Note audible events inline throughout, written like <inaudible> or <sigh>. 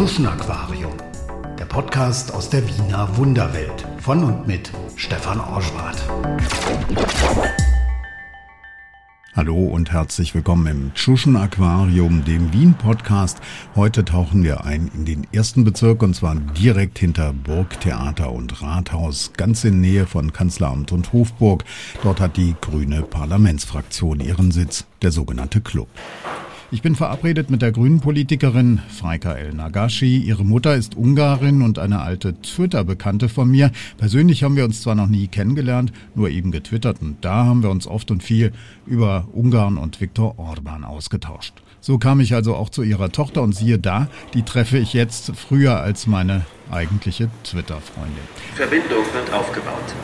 Schuschen Aquarium, der Podcast aus der Wiener Wunderwelt von und mit Stefan Orschwart. Hallo und herzlich willkommen im Schuschen Aquarium, dem Wien Podcast. Heute tauchen wir ein in den ersten Bezirk und zwar direkt hinter Burgtheater und Rathaus, ganz in Nähe von Kanzleramt und Hofburg. Dort hat die grüne Parlamentsfraktion ihren Sitz, der sogenannte Club. Ich bin verabredet mit der grünen Politikerin Freika El Nagashi. Ihre Mutter ist Ungarin und eine alte Twitter-Bekannte von mir. Persönlich haben wir uns zwar noch nie kennengelernt, nur eben getwittert und da haben wir uns oft und viel über Ungarn und Viktor Orban ausgetauscht. So kam ich also auch zu ihrer Tochter und siehe da, die treffe ich jetzt früher als meine eigentliche Twitter-Freundin. Verbindung wird aufgebaut.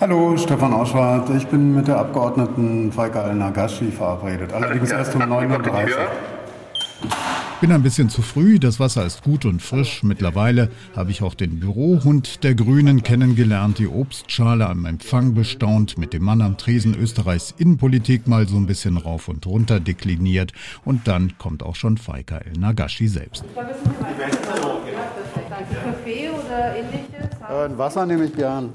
Hallo, Stefan Auschwart. Ich bin mit der Abgeordneten Faika Al-Nagashi verabredet. Allerdings erst um 9.30 Uhr. Ich bin ein bisschen zu früh, das Wasser ist gut und frisch. Mittlerweile habe ich auch den Bürohund der Grünen kennengelernt, die Obstschale am Empfang bestaunt, mit dem Mann am Tresen Österreichs Innenpolitik mal so ein bisschen rauf und runter dekliniert. Und dann kommt auch schon Faika El Nagashi selbst. Kaffee oder ähnliches? Äh, ein Wasser nehme ich gern.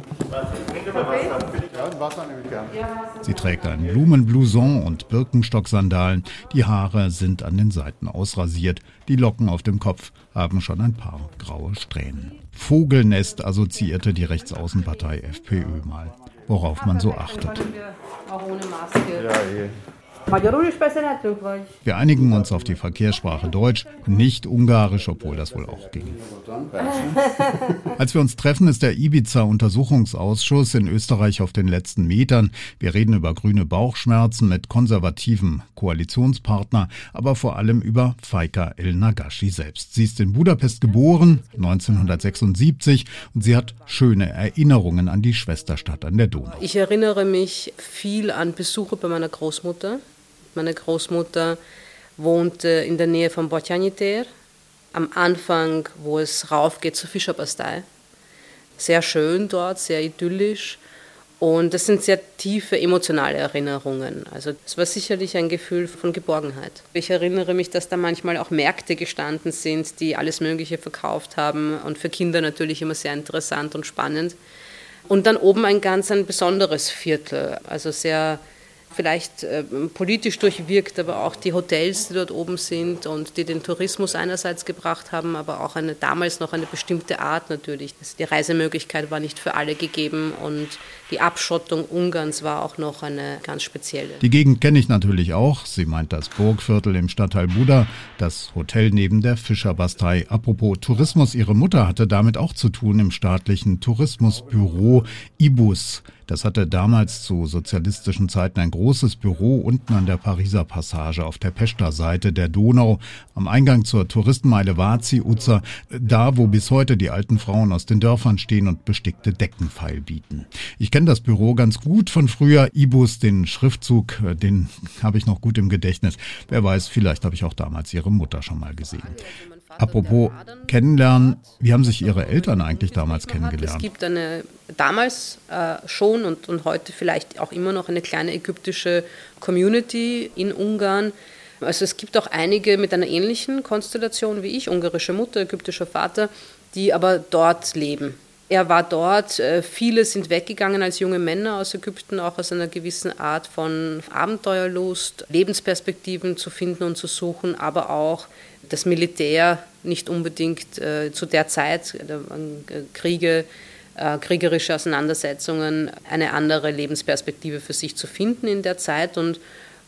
Sie trägt einen Blumenblouson und Birkenstock-Sandalen. Die Haare sind an den Seiten ausrasiert. Die Locken auf dem Kopf haben schon ein paar graue Strähnen. Vogelnest assoziierte die Rechtsaußenpartei FPÖ mal, worauf man so achtet. Auch ohne Maske. Ja, eh. Wir einigen uns auf die Verkehrssprache Deutsch, nicht Ungarisch, obwohl das wohl auch ging. <laughs> Als wir uns treffen, ist der Ibiza-Untersuchungsausschuss in Österreich auf den letzten Metern. Wir reden über grüne Bauchschmerzen mit konservativen Koalitionspartner, aber vor allem über Faika El Nagashi selbst. Sie ist in Budapest geboren, 1976, und sie hat schöne Erinnerungen an die Schwesterstadt an der Donau. Ich erinnere mich viel an Besuche bei meiner Großmutter. Meine Großmutter wohnte in der Nähe von Botjaniter, am Anfang, wo es raufgeht zur Fischerbastei. Sehr schön dort, sehr idyllisch. Und das sind sehr tiefe emotionale Erinnerungen. Also es war sicherlich ein Gefühl von Geborgenheit. Ich erinnere mich, dass da manchmal auch Märkte gestanden sind, die alles Mögliche verkauft haben und für Kinder natürlich immer sehr interessant und spannend. Und dann oben ein ganz ein besonderes Viertel, also sehr vielleicht äh, politisch durchwirkt, aber auch die Hotels, die dort oben sind und die den Tourismus einerseits gebracht haben, aber auch eine, damals noch eine bestimmte Art natürlich. Die Reisemöglichkeit war nicht für alle gegeben und die Abschottung Ungarns war auch noch eine ganz spezielle. Die Gegend kenne ich natürlich auch. Sie meint das Burgviertel im Stadtteil Buda, das Hotel neben der Fischerbastei. Apropos Tourismus, ihre Mutter hatte damit auch zu tun im staatlichen Tourismusbüro IBUS. Das hatte damals zu sozialistischen Zeiten ein großes Büro unten an der Pariser Passage auf der Pester Seite der Donau, am Eingang zur Touristenmeile Vazi-Uzer, da wo bis heute die alten Frauen aus den Dörfern stehen und bestickte Deckenpfeil bieten. Ich kenne das Büro ganz gut von früher. Ibus, den Schriftzug, äh, den habe ich noch gut im Gedächtnis. Wer weiß, vielleicht habe ich auch damals ihre Mutter schon mal gesehen. Apropos kennenlernen, wie haben sich Ihre Eltern eigentlich damals kennengelernt? Es gibt eine damals äh, schon und, und heute vielleicht auch immer noch eine kleine ägyptische Community in Ungarn. Also es gibt auch einige mit einer ähnlichen Konstellation wie ich, ungarische Mutter, ägyptischer Vater, die aber dort leben. Er war dort, äh, viele sind weggegangen als junge Männer aus Ägypten, auch aus einer gewissen Art von Abenteuerlust, Lebensperspektiven zu finden und zu suchen, aber auch das Militär nicht unbedingt äh, zu der Zeit, äh, Kriege, kriegerische Auseinandersetzungen, eine andere Lebensperspektive für sich zu finden in der Zeit. Und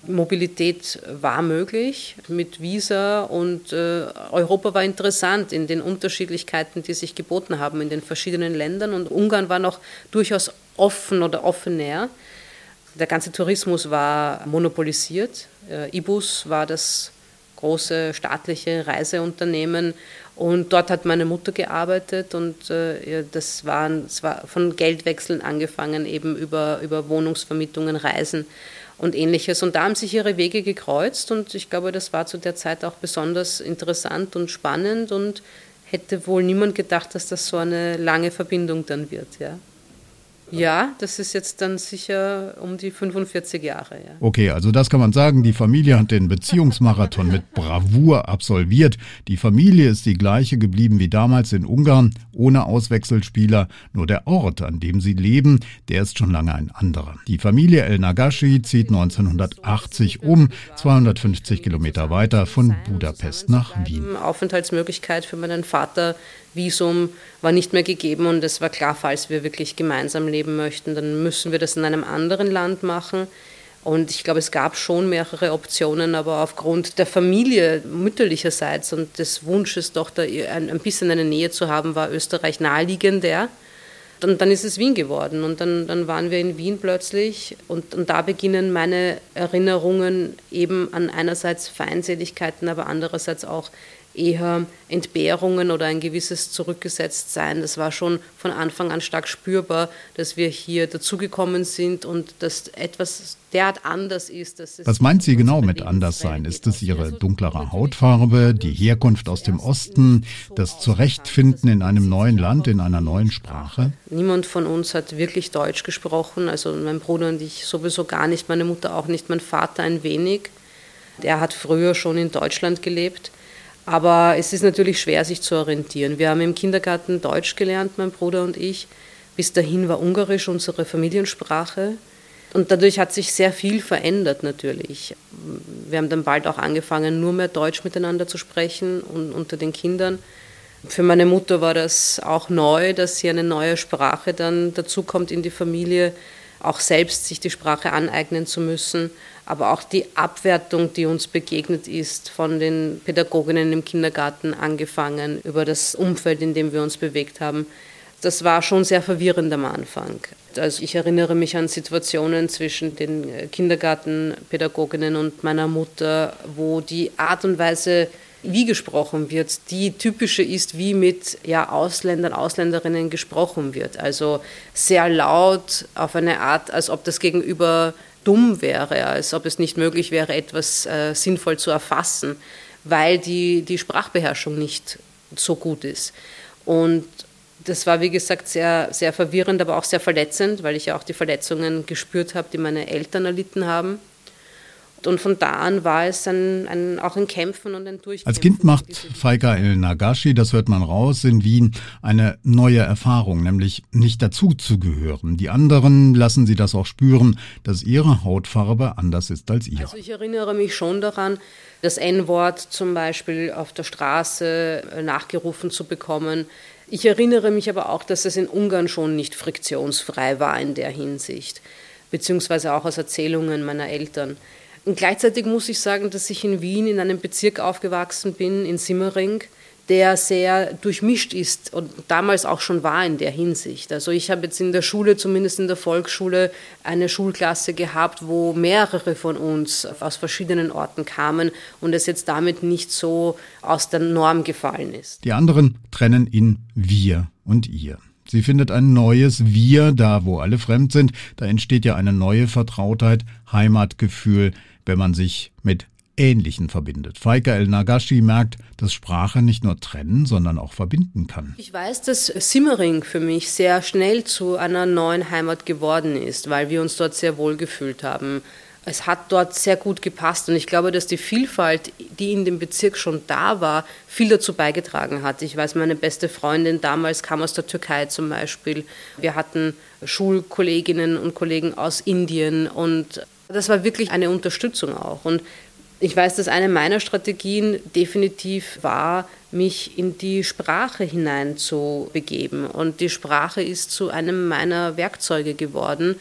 Mobilität war möglich mit Visa und äh, Europa war interessant in den Unterschiedlichkeiten, die sich geboten haben in den verschiedenen Ländern. Und Ungarn war noch durchaus offen oder offener. Der ganze Tourismus war monopolisiert. Äh, Ibus war das große staatliche Reiseunternehmen. Und dort hat meine Mutter gearbeitet und äh, das, waren, das war von Geldwechseln angefangen, eben über, über Wohnungsvermietungen, Reisen und ähnliches. Und da haben sich ihre Wege gekreuzt und ich glaube, das war zu der Zeit auch besonders interessant und spannend und hätte wohl niemand gedacht, dass das so eine lange Verbindung dann wird. Ja. Ja, das ist jetzt dann sicher um die 45 Jahre. Ja. Okay, also das kann man sagen. Die Familie hat den Beziehungsmarathon mit Bravour absolviert. Die Familie ist die gleiche geblieben wie damals in Ungarn, ohne Auswechselspieler. Nur der Ort, an dem sie leben, der ist schon lange ein anderer. Die Familie El Nagashi zieht 1980 um, 250 Kilometer weiter von Budapest nach Wien. Aufenthaltsmöglichkeit für meinen Vater Visum war nicht mehr gegeben und es war klar, falls wir wirklich gemeinsam leben möchten, dann müssen wir das in einem anderen Land machen. Und ich glaube, es gab schon mehrere Optionen, aber aufgrund der Familie mütterlicherseits und des Wunsches, doch da ein, bisschen eine Nähe zu haben, war Österreich naheliegender. Und dann ist es Wien geworden und dann, dann waren wir in Wien plötzlich und, und da beginnen meine Erinnerungen eben an einerseits Feindseligkeiten, aber andererseits auch eher Entbehrungen oder ein gewisses Zurückgesetztsein. Das war schon von Anfang an stark spürbar, dass wir hier dazugekommen sind und dass etwas derart anders ist. Was meint sie genau mit anders sein? Ist es ihre dunklere Hautfarbe, die Herkunft aus dem Osten, das Zurechtfinden in einem neuen Land, in einer neuen Sprache? Niemand von uns hat wirklich Deutsch gesprochen, also mein Bruder und ich sowieso gar nicht, meine Mutter auch nicht, mein Vater ein wenig. Er hat früher schon in Deutschland gelebt. Aber es ist natürlich schwer, sich zu orientieren. Wir haben im Kindergarten Deutsch gelernt, mein Bruder und ich. Bis dahin war Ungarisch unsere Familiensprache. Und dadurch hat sich sehr viel verändert natürlich. Wir haben dann bald auch angefangen, nur mehr Deutsch miteinander zu sprechen und unter den Kindern. Für meine Mutter war das auch neu, dass sie eine neue Sprache dann dazukommt in die Familie, auch selbst sich die Sprache aneignen zu müssen aber auch die Abwertung, die uns begegnet ist von den Pädagoginnen im Kindergarten angefangen, über das Umfeld, in dem wir uns bewegt haben. Das war schon sehr verwirrend am Anfang. Also ich erinnere mich an Situationen zwischen den Kindergartenpädagoginnen und meiner Mutter, wo die Art und Weise, wie gesprochen wird, die typische ist, wie mit ja, Ausländern, Ausländerinnen gesprochen wird. Also sehr laut, auf eine Art, als ob das Gegenüber dumm wäre, als ob es nicht möglich wäre, etwas äh, sinnvoll zu erfassen, weil die, die Sprachbeherrschung nicht so gut ist. Und das war, wie gesagt, sehr, sehr verwirrend, aber auch sehr verletzend, weil ich ja auch die Verletzungen gespürt habe, die meine Eltern erlitten haben. Und von da an war es ein, ein, auch ein Kämpfen und ein Durchkämpfen. Als Kind macht Faika El Nagashi, das hört man raus, in Wien eine neue Erfahrung, nämlich nicht dazu zu gehören. Die anderen lassen sie das auch spüren, dass ihre Hautfarbe anders ist als ihre. Also ich erinnere mich schon daran, das N-Wort zum Beispiel auf der Straße äh, nachgerufen zu bekommen. Ich erinnere mich aber auch, dass es in Ungarn schon nicht friktionsfrei war in der Hinsicht, beziehungsweise auch aus Erzählungen meiner Eltern. Und gleichzeitig muss ich sagen, dass ich in Wien in einem Bezirk aufgewachsen bin, in Simmering, der sehr durchmischt ist und damals auch schon war in der Hinsicht. Also ich habe jetzt in der Schule, zumindest in der Volksschule, eine Schulklasse gehabt, wo mehrere von uns aus verschiedenen Orten kamen und es jetzt damit nicht so aus der Norm gefallen ist. Die anderen trennen in wir und ihr. Sie findet ein neues Wir da, wo alle fremd sind. Da entsteht ja eine neue Vertrautheit, Heimatgefühl wenn man sich mit Ähnlichen verbindet. Faika El Nagashi merkt, dass Sprache nicht nur trennen, sondern auch verbinden kann. Ich weiß, dass Simmering für mich sehr schnell zu einer neuen Heimat geworden ist, weil wir uns dort sehr wohl gefühlt haben. Es hat dort sehr gut gepasst und ich glaube, dass die Vielfalt, die in dem Bezirk schon da war, viel dazu beigetragen hat. Ich weiß, meine beste Freundin damals kam aus der Türkei zum Beispiel. Wir hatten Schulkolleginnen und Kollegen aus Indien und das war wirklich eine Unterstützung auch. Und ich weiß, dass eine meiner Strategien definitiv war, mich in die Sprache hinein zu begeben. Und die Sprache ist zu einem meiner Werkzeuge geworden,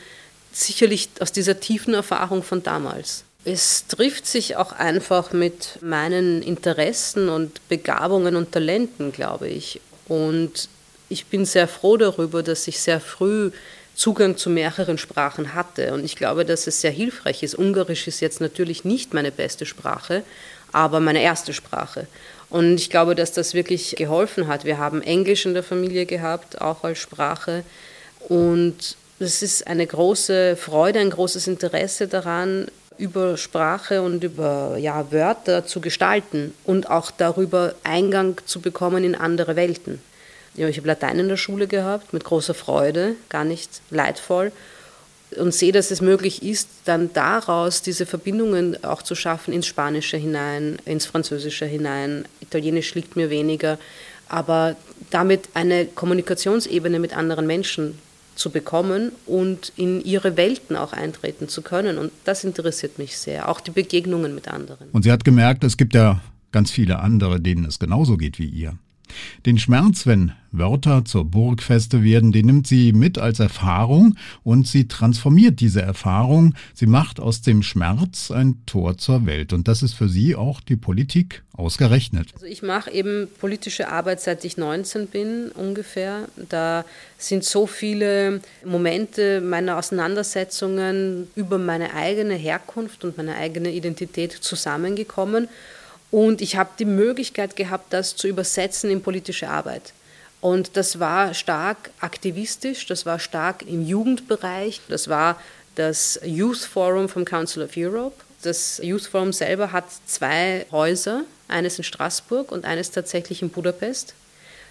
sicherlich aus dieser tiefen Erfahrung von damals. Es trifft sich auch einfach mit meinen Interessen und Begabungen und Talenten, glaube ich. Und ich bin sehr froh darüber, dass ich sehr früh Zugang zu mehreren Sprachen hatte. Und ich glaube, dass es sehr hilfreich ist. Ungarisch ist jetzt natürlich nicht meine beste Sprache, aber meine erste Sprache. Und ich glaube, dass das wirklich geholfen hat. Wir haben Englisch in der Familie gehabt, auch als Sprache. Und es ist eine große Freude, ein großes Interesse daran, über Sprache und über ja, Wörter zu gestalten und auch darüber Eingang zu bekommen in andere Welten. Ja, ich habe Latein in der Schule gehabt, mit großer Freude, gar nicht leidvoll und sehe, dass es möglich ist, dann daraus diese Verbindungen auch zu schaffen ins Spanische hinein, ins Französische hinein. Italienisch liegt mir weniger, aber damit eine Kommunikationsebene mit anderen Menschen zu bekommen und in ihre Welten auch eintreten zu können. Und das interessiert mich sehr, auch die Begegnungen mit anderen. Und sie hat gemerkt, es gibt ja ganz viele andere, denen es genauso geht wie ihr. Den Schmerz, wenn Wörter zur Burgfeste werden, den nimmt sie mit als Erfahrung und sie transformiert diese Erfahrung. Sie macht aus dem Schmerz ein Tor zur Welt. Und das ist für sie auch die Politik ausgerechnet. Also ich mache eben politische Arbeit, seit ich 19 bin ungefähr. Da sind so viele Momente meiner Auseinandersetzungen über meine eigene Herkunft und meine eigene Identität zusammengekommen. Und ich habe die Möglichkeit gehabt, das zu übersetzen in politische Arbeit. Und das war stark aktivistisch, das war stark im Jugendbereich, das war das Youth Forum vom Council of Europe. Das Youth Forum selber hat zwei Häuser, eines in Straßburg und eines tatsächlich in Budapest.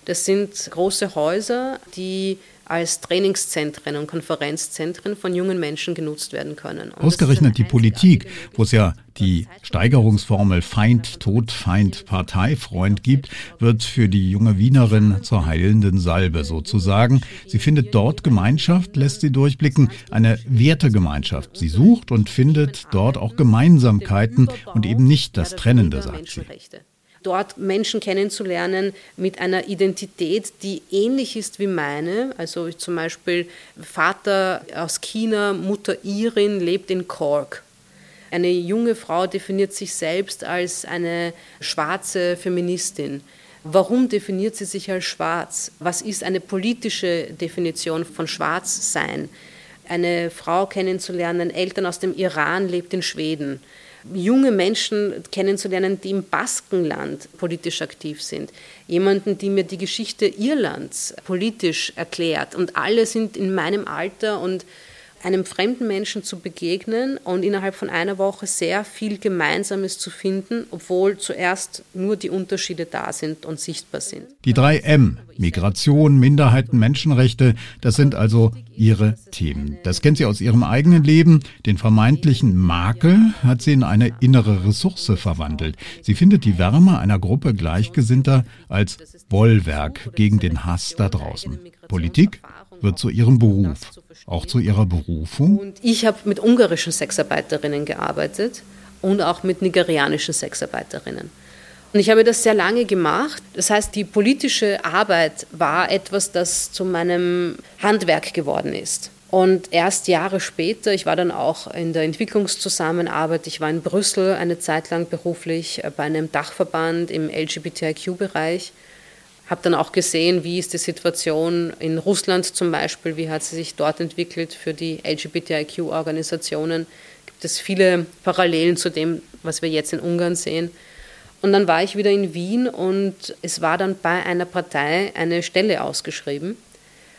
Das sind große Häuser, die als Trainingszentren und Konferenzzentren von jungen Menschen genutzt werden können. Und Ausgerechnet die Politik, wo es ja die Steigerungsformel Feind, Tod, Feind, Partei, Freund gibt, wird für die junge Wienerin zur heilenden Salbe sozusagen. Sie findet dort Gemeinschaft, lässt sie durchblicken, eine Wertegemeinschaft. Sie sucht und findet dort auch Gemeinsamkeiten und eben nicht das Trennende, sagt sie dort Menschen kennenzulernen mit einer Identität, die ähnlich ist wie meine. Also zum Beispiel Vater aus China, Mutter Irin, lebt in Cork. Eine junge Frau definiert sich selbst als eine schwarze Feministin. Warum definiert sie sich als schwarz? Was ist eine politische Definition von Schwarzsein? Eine Frau kennenzulernen, Eltern aus dem Iran lebt in Schweden junge Menschen kennenzulernen, die im Baskenland politisch aktiv sind. Jemanden, die mir die Geschichte Irlands politisch erklärt. Und alle sind in meinem Alter und einem fremden Menschen zu begegnen und innerhalb von einer Woche sehr viel Gemeinsames zu finden, obwohl zuerst nur die Unterschiede da sind und sichtbar sind. Die drei M, Migration, Minderheiten, Menschenrechte, das sind also ihre Themen. Das kennt sie aus ihrem eigenen Leben. Den vermeintlichen Makel hat sie in eine innere Ressource verwandelt. Sie findet die Wärme einer Gruppe Gleichgesinnter als Bollwerk gegen den Hass da draußen. Politik wird zu ihrem Beruf, auch zu ihrer Berufung. Und ich habe mit ungarischen Sexarbeiterinnen gearbeitet und auch mit nigerianischen Sexarbeiterinnen. Und ich habe das sehr lange gemacht. Das heißt, die politische Arbeit war etwas, das zu meinem Handwerk geworden ist. Und erst Jahre später, ich war dann auch in der Entwicklungszusammenarbeit, ich war in Brüssel eine Zeit lang beruflich bei einem Dachverband im LGBTIQ-Bereich habe dann auch gesehen, wie ist die Situation in Russland zum Beispiel, wie hat sie sich dort entwickelt für die LGBTIQ-Organisationen. Gibt es viele Parallelen zu dem, was wir jetzt in Ungarn sehen. Und dann war ich wieder in Wien und es war dann bei einer Partei eine Stelle ausgeschrieben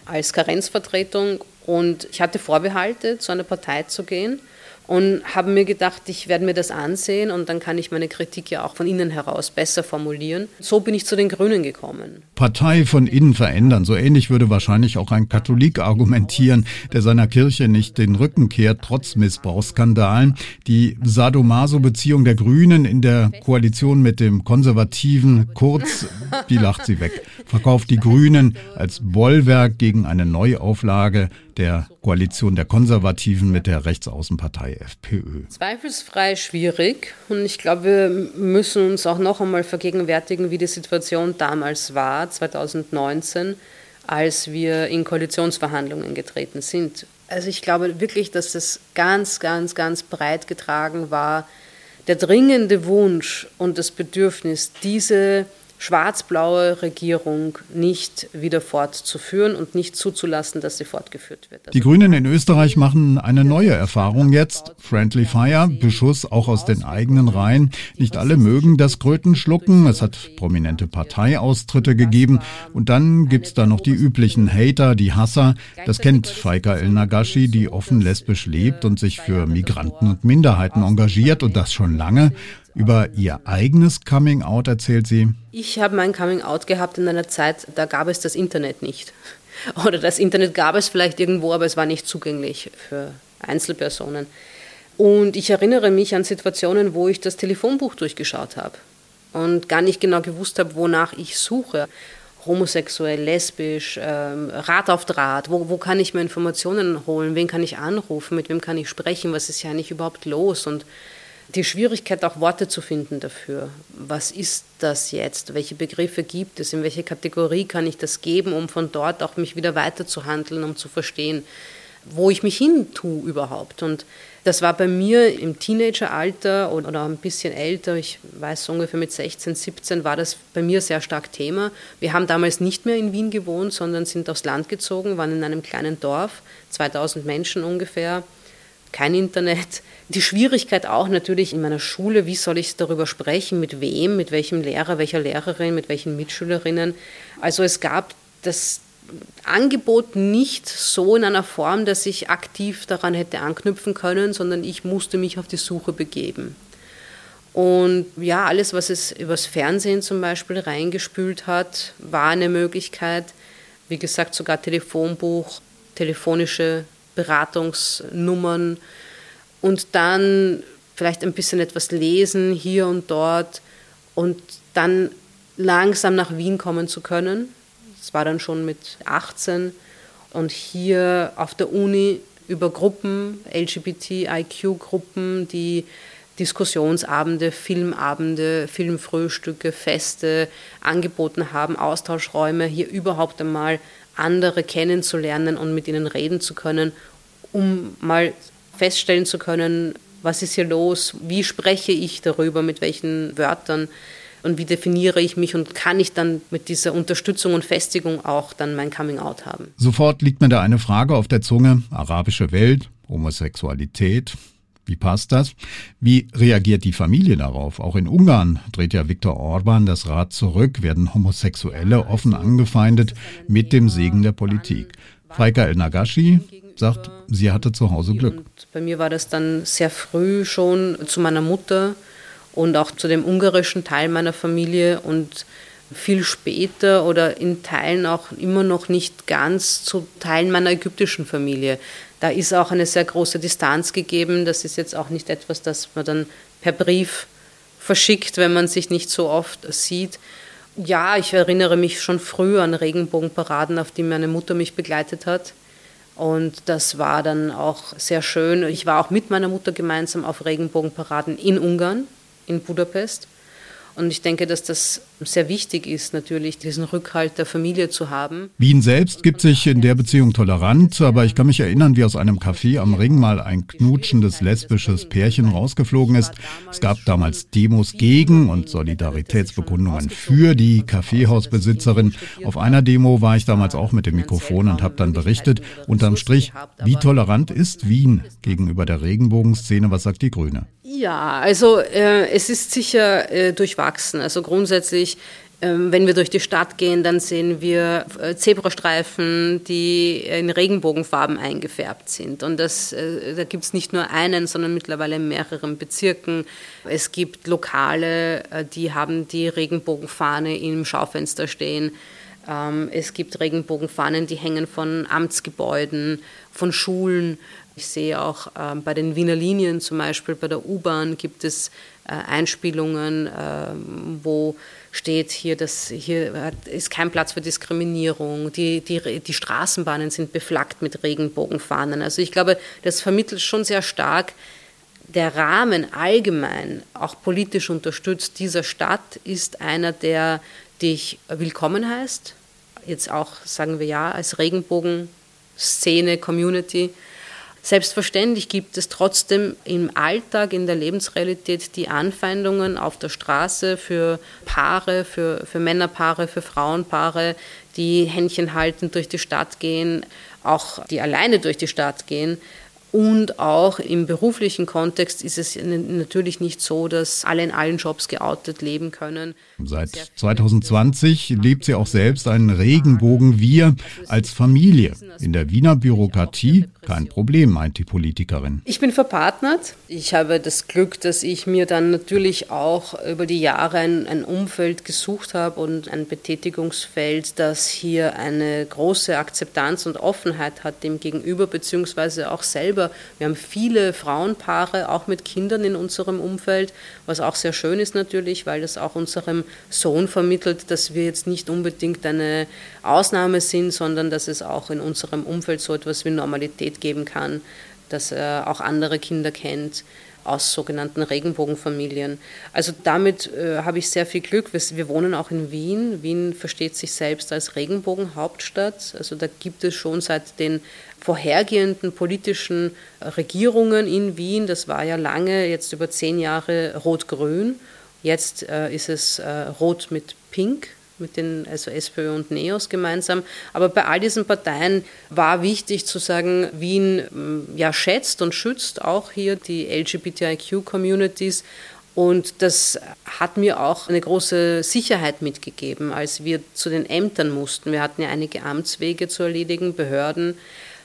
als Karenzvertretung und ich hatte Vorbehalte, zu einer Partei zu gehen und habe mir gedacht, ich werde mir das ansehen und dann kann ich meine Kritik ja auch von innen heraus besser formulieren. So bin ich zu den Grünen gekommen. Partei von innen verändern, so ähnlich würde wahrscheinlich auch ein Katholik argumentieren, der seiner Kirche nicht den Rücken kehrt, trotz Missbrauchsskandalen. Die Sadomaso-Beziehung der Grünen in der Koalition mit dem konservativen Kurz, die lacht sie weg, verkauft die Grünen als Bollwerk gegen eine Neuauflage der Koalition der Konservativen mit der Rechtsaußenpartei FPÖ? Zweifelsfrei schwierig. Und ich glaube, wir müssen uns auch noch einmal vergegenwärtigen, wie die Situation damals war, 2019, als wir in Koalitionsverhandlungen getreten sind. Also ich glaube wirklich, dass es ganz, ganz, ganz breit getragen war, der dringende Wunsch und das Bedürfnis, diese schwarz-blaue Regierung nicht wieder fortzuführen und nicht zuzulassen, dass sie fortgeführt wird. Also die Grünen in Österreich machen eine neue Erfahrung jetzt. Friendly Fire, Beschuss auch aus den eigenen Reihen. Nicht alle mögen das Krötenschlucken. Es hat prominente Parteiaustritte gegeben. Und dann gibt's da noch die üblichen Hater, die Hasser. Das kennt Faika El Nagashi, die offen lesbisch lebt und sich für Migranten und Minderheiten engagiert und das schon lange. Über ihr eigenes Coming-out erzählt sie. Ich habe mein Coming-out gehabt in einer Zeit, da gab es das Internet nicht. <laughs> Oder das Internet gab es vielleicht irgendwo, aber es war nicht zugänglich für Einzelpersonen. Und ich erinnere mich an Situationen, wo ich das Telefonbuch durchgeschaut habe und gar nicht genau gewusst habe, wonach ich suche. Homosexuell, lesbisch, ähm, Rat auf Draht, wo, wo kann ich mir Informationen holen, wen kann ich anrufen, mit wem kann ich sprechen, was ist ja eigentlich überhaupt los und die Schwierigkeit, auch Worte zu finden dafür. Was ist das jetzt? Welche Begriffe gibt es? In welche Kategorie kann ich das geben, um von dort auch mich wieder weiterzuhandeln, um zu verstehen, wo ich mich hin tue überhaupt? Und das war bei mir im Teenageralter oder ein bisschen älter, ich weiß so ungefähr mit 16, 17 war das bei mir sehr stark Thema. Wir haben damals nicht mehr in Wien gewohnt, sondern sind aufs Land gezogen, waren in einem kleinen Dorf, 2000 Menschen ungefähr, kein Internet. Die Schwierigkeit auch natürlich in meiner Schule, wie soll ich darüber sprechen, mit wem, mit welchem Lehrer, welcher Lehrerin, mit welchen Mitschülerinnen. Also es gab das Angebot nicht so in einer Form, dass ich aktiv daran hätte anknüpfen können, sondern ich musste mich auf die Suche begeben. Und ja, alles, was es übers Fernsehen zum Beispiel reingespült hat, war eine Möglichkeit. Wie gesagt, sogar Telefonbuch, telefonische Beratungsnummern und dann vielleicht ein bisschen etwas lesen hier und dort und dann langsam nach Wien kommen zu können. Das war dann schon mit 18 und hier auf der Uni über Gruppen, LGBTIQ-Gruppen, die Diskussionsabende, Filmabende, Filmfrühstücke, Feste angeboten haben, Austauschräume, hier überhaupt einmal andere kennenzulernen und mit ihnen reden zu können, um mal feststellen zu können, was ist hier los, wie spreche ich darüber, mit welchen Wörtern und wie definiere ich mich und kann ich dann mit dieser Unterstützung und Festigung auch dann mein Coming Out haben. Sofort liegt mir da eine Frage auf der Zunge. Arabische Welt, Homosexualität. Wie passt das? Wie reagiert die Familie darauf? Auch in Ungarn dreht ja Viktor Orban das Rad zurück, werden Homosexuelle offen angefeindet mit dem Segen der Politik. Freika El Nagashi sagt, sie hatte zu Hause Glück. Und bei mir war das dann sehr früh schon zu meiner Mutter und auch zu dem ungarischen Teil meiner Familie und viel später oder in Teilen auch immer noch nicht ganz zu Teilen meiner ägyptischen Familie. Da ist auch eine sehr große Distanz gegeben. Das ist jetzt auch nicht etwas, das man dann per Brief verschickt, wenn man sich nicht so oft sieht. Ja, ich erinnere mich schon früh an Regenbogenparaden, auf die meine Mutter mich begleitet hat. Und das war dann auch sehr schön. Ich war auch mit meiner Mutter gemeinsam auf Regenbogenparaden in Ungarn in Budapest. Und ich denke, dass das sehr wichtig ist, natürlich diesen Rückhalt der Familie zu haben. Wien selbst gibt sich in der Beziehung tolerant, aber ich kann mich erinnern, wie aus einem Café am Ring mal ein knutschendes lesbisches Pärchen rausgeflogen ist. Es gab damals Demos gegen und Solidaritätsbekundungen für die Kaffeehausbesitzerin. Auf einer Demo war ich damals auch mit dem Mikrofon und habe dann berichtet, unterm Strich, wie tolerant ist Wien gegenüber der Regenbogenszene? Was sagt die Grüne? Ja, also äh, es ist sicher äh, durchwachsen. Also grundsätzlich, äh, wenn wir durch die Stadt gehen, dann sehen wir äh, Zebrastreifen, die in Regenbogenfarben eingefärbt sind. Und das, äh, da gibt es nicht nur einen, sondern mittlerweile in mehreren Bezirken. Es gibt Lokale, äh, die haben die Regenbogenfahne im Schaufenster stehen. Ähm, es gibt Regenbogenfahnen, die hängen von Amtsgebäuden, von Schulen. Ich sehe auch ähm, bei den Wiener Linien zum Beispiel, bei der U-Bahn gibt es Einspielungen, ähm, wo steht hier, dass hier ist kein Platz für Diskriminierung, die, die, die Straßenbahnen sind beflaggt mit Regenbogenfahnen. Also ich glaube, das vermittelt schon sehr stark, der Rahmen allgemein, auch politisch unterstützt dieser Stadt, ist einer, der dich willkommen heißt. Jetzt auch, sagen wir ja, als Regenbogen-Szene, Community Selbstverständlich gibt es trotzdem im Alltag, in der Lebensrealität die Anfeindungen auf der Straße für Paare, für, für Männerpaare, für Frauenpaare, die Händchen haltend durch die Stadt gehen, auch die alleine durch die Stadt gehen. Und auch im beruflichen Kontext ist es natürlich nicht so, dass alle in allen Jobs geoutet leben können. Seit 2020 lebt sie auch selbst einen Regenbogen Wir als Familie. In der Wiener Bürokratie Kein Problem, meint die Politikerin. Ich bin verpartnert. Ich habe das Glück, dass ich mir dann natürlich auch über die Jahre ein, ein Umfeld gesucht habe und ein Betätigungsfeld, das hier eine große Akzeptanz und Offenheit hat dem gegenüber, beziehungsweise auch selber. Wir haben viele Frauenpaare, auch mit Kindern in unserem Umfeld, was auch sehr schön ist natürlich, weil das auch unserem Sohn vermittelt, dass wir jetzt nicht unbedingt eine Ausnahme sind, sondern dass es auch in unserem Umfeld so etwas wie Normalität geben kann, dass er auch andere Kinder kennt aus sogenannten Regenbogenfamilien. Also damit äh, habe ich sehr viel Glück. Wir, wir, wohnen auch in Wien. Wien versteht sich selbst als Regenbogenhauptstadt. Also da gibt es schon seit den vorhergehenden politischen Regierungen in Wien, das war ja lange, jetzt über zehn Jahre rot-grün. Jetzt äh, ist es äh, rot mit pink mit den also SPÖ und NEOS gemeinsam. Aber bei all diesen Parteien war wichtig zu sagen, Wien mm, ja, schätzt und schützt auch hier die LGBTIQ-Communities. Und das hat mir auch eine große Sicherheit mitgegeben, als wir zu den Ämtern mussten. Wir hatten ja einige Amtswege zu erledigen, Behörden.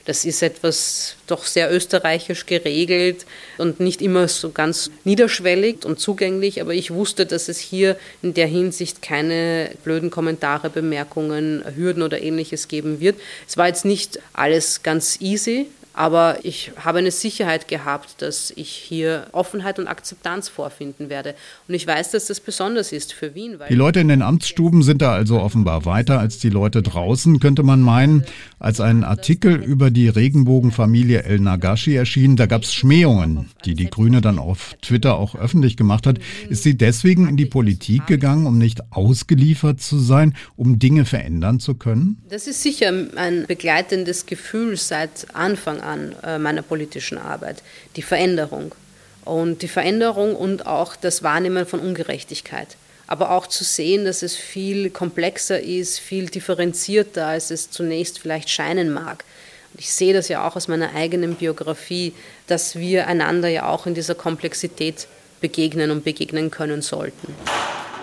Das ist etwas doch sehr österreichisch geregelt und nicht immer so ganz niederschwellig und zugänglich, aber ich wusste, dass es hier in der Hinsicht keine blöden Kommentare, Bemerkungen, Hürden oder ähnliches geben wird. Es war jetzt nicht alles ganz easy, aber ich habe eine Sicherheit gehabt, dass ich hier Offenheit und Akzeptanz vorfinden werde. Und ich weiß, dass das besonders ist für Wien. die Leute in den Amtsstuben sind da also offenbar weiter als die Leute draußen, könnte man meinen. Als ein Artikel über die Regenbogenfamilie El Nagashi erschien, da gab es Schmähungen, die die Grüne dann auf Twitter auch öffentlich gemacht hat. Ist sie deswegen in die Politik gegangen, um nicht ausgeliefert zu sein, um Dinge verändern zu können? Das ist sicher ein begleitendes Gefühl seit Anfang an äh, meiner politischen Arbeit, die Veränderung. Und die Veränderung und auch das Wahrnehmen von Ungerechtigkeit. Aber auch zu sehen, dass es viel komplexer ist, viel differenzierter, als es zunächst vielleicht scheinen mag. Und ich sehe das ja auch aus meiner eigenen Biografie, dass wir einander ja auch in dieser Komplexität begegnen und begegnen können sollten.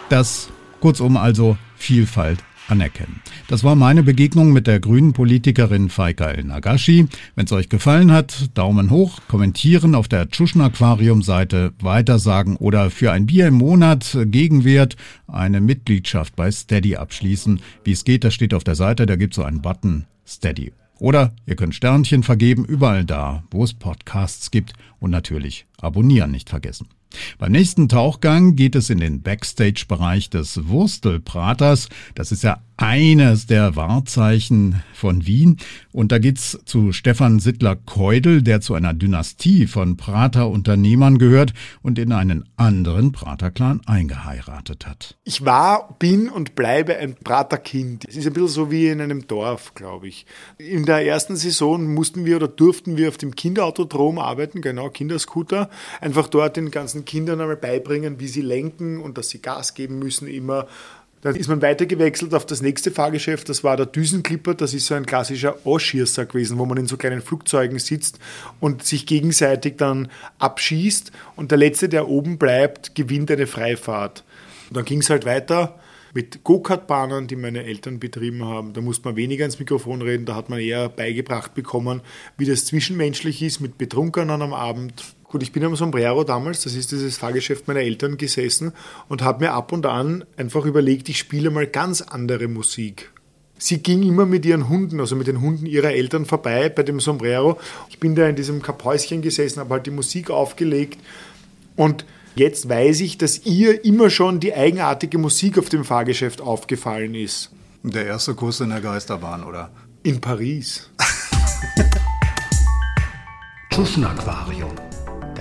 Das kurzum also Vielfalt anerkennen. Das war meine Begegnung mit der grünen Politikerin Faika El Nagashi. Wenn es euch gefallen hat, Daumen hoch, kommentieren auf der Tschuschen Aquarium Seite, weitersagen oder für ein Bier im Monat Gegenwert eine Mitgliedschaft bei Steady abschließen. Wie es geht, das steht auf der Seite, da gibt es so einen Button Steady. Oder ihr könnt Sternchen vergeben überall da, wo es Podcasts gibt und natürlich abonnieren nicht vergessen. Beim nächsten Tauchgang geht es in den Backstage-Bereich des Wurstelpraters. Das ist ja eines der Wahrzeichen von Wien. Und da geht's zu Stefan Sittler-Keudel, der zu einer Dynastie von Prater-Unternehmern gehört und in einen anderen Prater-Clan eingeheiratet hat. Ich war, bin und bleibe ein Prater-Kind. Es ist ein bisschen so wie in einem Dorf, glaube ich. In der ersten Saison mussten wir oder durften wir auf dem Kinderautodrom arbeiten, genau, Kinderscooter. Einfach dort den ganzen Kindern einmal beibringen, wie sie lenken und dass sie Gas geben müssen immer dann ist man weitergewechselt auf das nächste Fahrgeschäft, das war der Düsenklipper, das ist so ein klassischer Ausschießer gewesen, wo man in so kleinen Flugzeugen sitzt und sich gegenseitig dann abschießt und der Letzte, der oben bleibt, gewinnt eine Freifahrt. Und dann ging es halt weiter mit Go-Kart-Bahnen, die meine Eltern betrieben haben. Da musste man weniger ins Mikrofon reden, da hat man eher beigebracht bekommen, wie das zwischenmenschlich ist mit Betrunkenen am Abend, Gut, ich bin am Sombrero damals, das ist dieses Fahrgeschäft meiner Eltern gesessen und habe mir ab und an einfach überlegt, ich spiele mal ganz andere Musik. Sie ging immer mit ihren Hunden, also mit den Hunden ihrer Eltern vorbei bei dem Sombrero. Ich bin da in diesem Kapäuschen gesessen, habe halt die Musik aufgelegt und jetzt weiß ich, dass ihr immer schon die eigenartige Musik auf dem Fahrgeschäft aufgefallen ist. Der erste Kurs in der Geisterbahn, oder? In Paris. <laughs> Aquarium